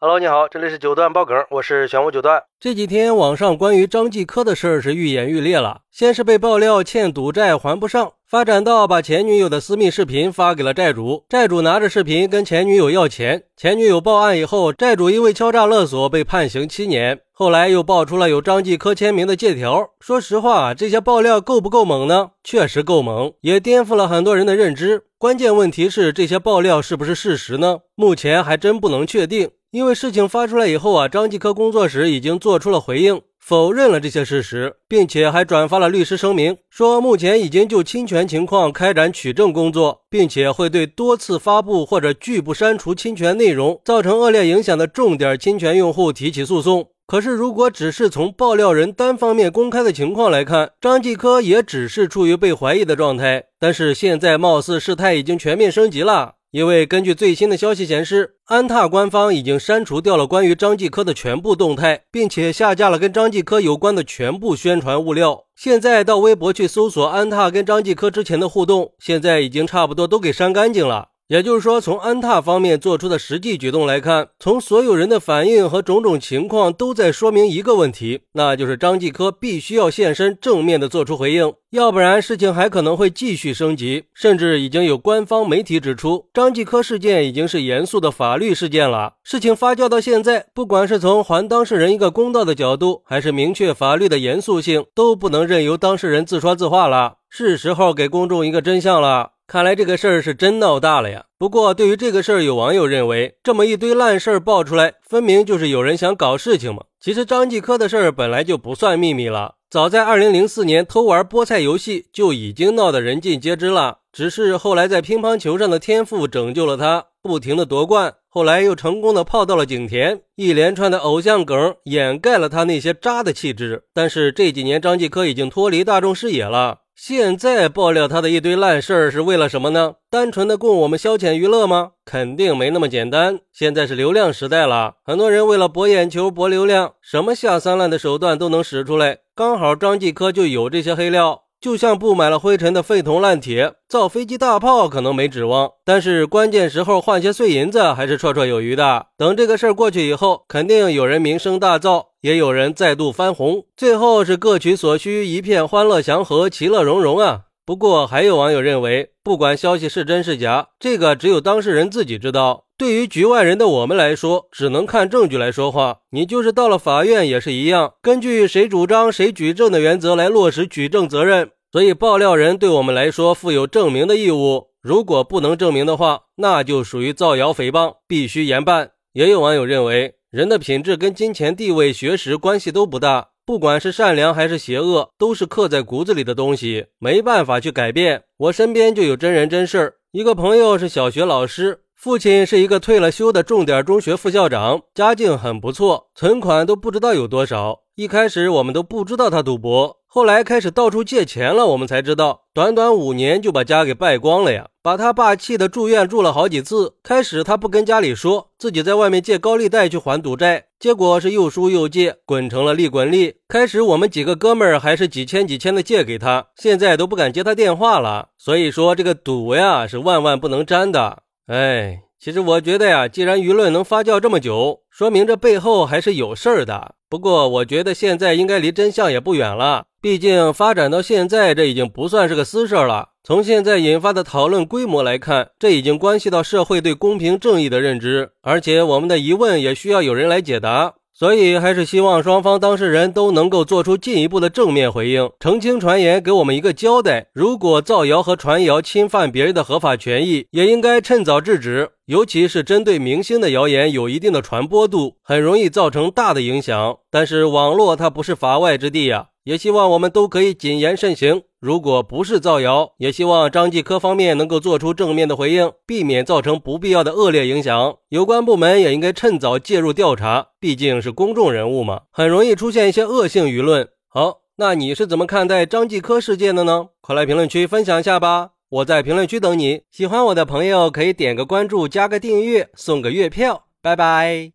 Hello，你好，这里是九段爆梗，我是玄武九段。这几天网上关于张继科的事儿是愈演愈烈了，先是被爆料欠赌债还不上，发展到把前女友的私密视频发给了债主，债主拿着视频跟前女友要钱，前女友报案以后，债主因为敲诈勒索被判刑七年。后来又爆出了有张继科签名的借条。说实话，这些爆料够不够猛呢？确实够猛，也颠覆了很多人的认知。关键问题是，这些爆料是不是事实呢？目前还真不能确定。因为事情发出来以后啊，张继科工作室已经做出了回应，否认了这些事实，并且还转发了律师声明，说目前已经就侵权情况开展取证工作，并且会对多次发布或者拒不删除侵权内容造成恶劣影响的重点侵权用户提起诉讼。可是，如果只是从爆料人单方面公开的情况来看，张继科也只是处于被怀疑的状态。但是现在貌似事态已经全面升级了。因为根据最新的消息显示，安踏官方已经删除掉了关于张继科的全部动态，并且下架了跟张继科有关的全部宣传物料。现在到微博去搜索安踏跟张继科之前的互动，现在已经差不多都给删干净了。也就是说，从安踏方面做出的实际举动来看，从所有人的反应和种种情况都在说明一个问题，那就是张继科必须要现身，正面的做出回应，要不然事情还可能会继续升级。甚至已经有官方媒体指出，张继科事件已经是严肃的法律事件了。事情发酵到现在，不管是从还当事人一个公道的角度，还是明确法律的严肃性，都不能任由当事人自说自话了。是时候给公众一个真相了。看来这个事儿是真闹大了呀！不过，对于这个事儿，有网友认为，这么一堆烂事儿爆出来，分明就是有人想搞事情嘛。其实张继科的事儿本来就不算秘密了，早在二零零四年偷玩菠菜游戏就已经闹得人尽皆知了。只是后来在乒乓球上的天赋拯救了他，不停的夺冠，后来又成功的泡到了景田，一连串的偶像梗掩盖了他那些渣的气质。但是这几年，张继科已经脱离大众视野了。现在爆料他的一堆烂事儿是为了什么呢？单纯的供我们消遣娱乐吗？肯定没那么简单。现在是流量时代了，很多人为了博眼球、博流量，什么下三滥的手段都能使出来。刚好张继科就有这些黑料。就像布满了灰尘的废铜烂铁，造飞机大炮可能没指望，但是关键时候换些碎银子还是绰绰有余的。等这个事儿过去以后，肯定有人名声大噪，也有人再度翻红，最后是各取所需，一片欢乐祥和，其乐融融啊。不过还有网友认为，不管消息是真是假，这个只有当事人自己知道。对于局外人的我们来说，只能看证据来说话。你就是到了法院也是一样，根据谁主张谁举证的原则来落实举证责任。所以爆料人对我们来说负有证明的义务。如果不能证明的话，那就属于造谣诽谤，必须严办。也有网友认为，人的品质跟金钱、地位、学识关系都不大，不管是善良还是邪恶，都是刻在骨子里的东西，没办法去改变。我身边就有真人真事儿，一个朋友是小学老师。父亲是一个退了休的重点中学副校长，家境很不错，存款都不知道有多少。一开始我们都不知道他赌博，后来开始到处借钱了，我们才知道，短短五年就把家给败光了呀！把他爸气得住院住了好几次。开始他不跟家里说自己在外面借高利贷去还赌债，结果是又输又借，滚成了利滚利。开始我们几个哥们儿还是几千几千的借给他，现在都不敢接他电话了。所以说这个赌呀是万万不能沾的。哎，其实我觉得呀，既然舆论能发酵这么久，说明这背后还是有事儿的。不过，我觉得现在应该离真相也不远了。毕竟发展到现在，这已经不算是个私事儿了。从现在引发的讨论规模来看，这已经关系到社会对公平正义的认知，而且我们的疑问也需要有人来解答。所以，还是希望双方当事人都能够做出进一步的正面回应，澄清传言，给我们一个交代。如果造谣和传谣侵犯别人的合法权益，也应该趁早制止。尤其是针对明星的谣言，有一定的传播度，很容易造成大的影响。但是网络它不是法外之地呀。也希望我们都可以谨言慎行。如果不是造谣，也希望张继科方面能够做出正面的回应，避免造成不必要的恶劣影响。有关部门也应该趁早介入调查，毕竟是公众人物嘛，很容易出现一些恶性舆论。好，那你是怎么看待张继科事件的呢？快来评论区分享一下吧！我在评论区等你。喜欢我的朋友可以点个关注，加个订阅，送个月票。拜拜。